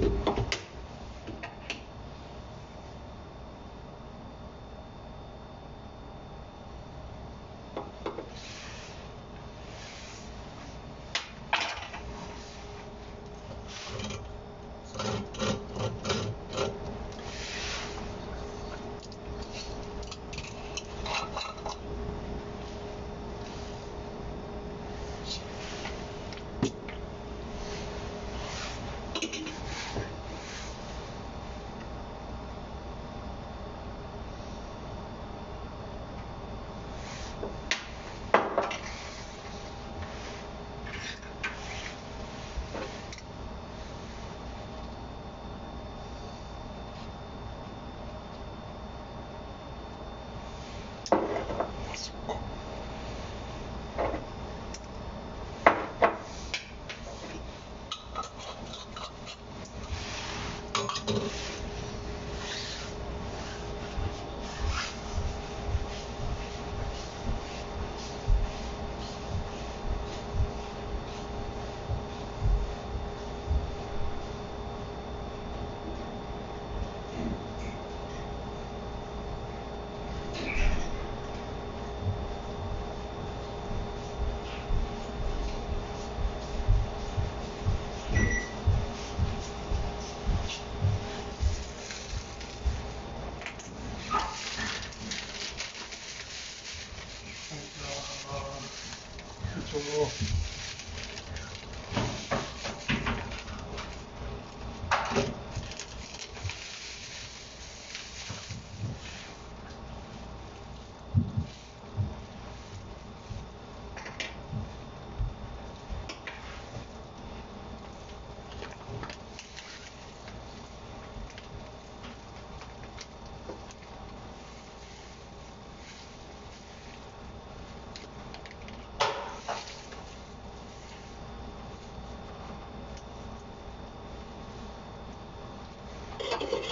you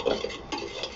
いいですか?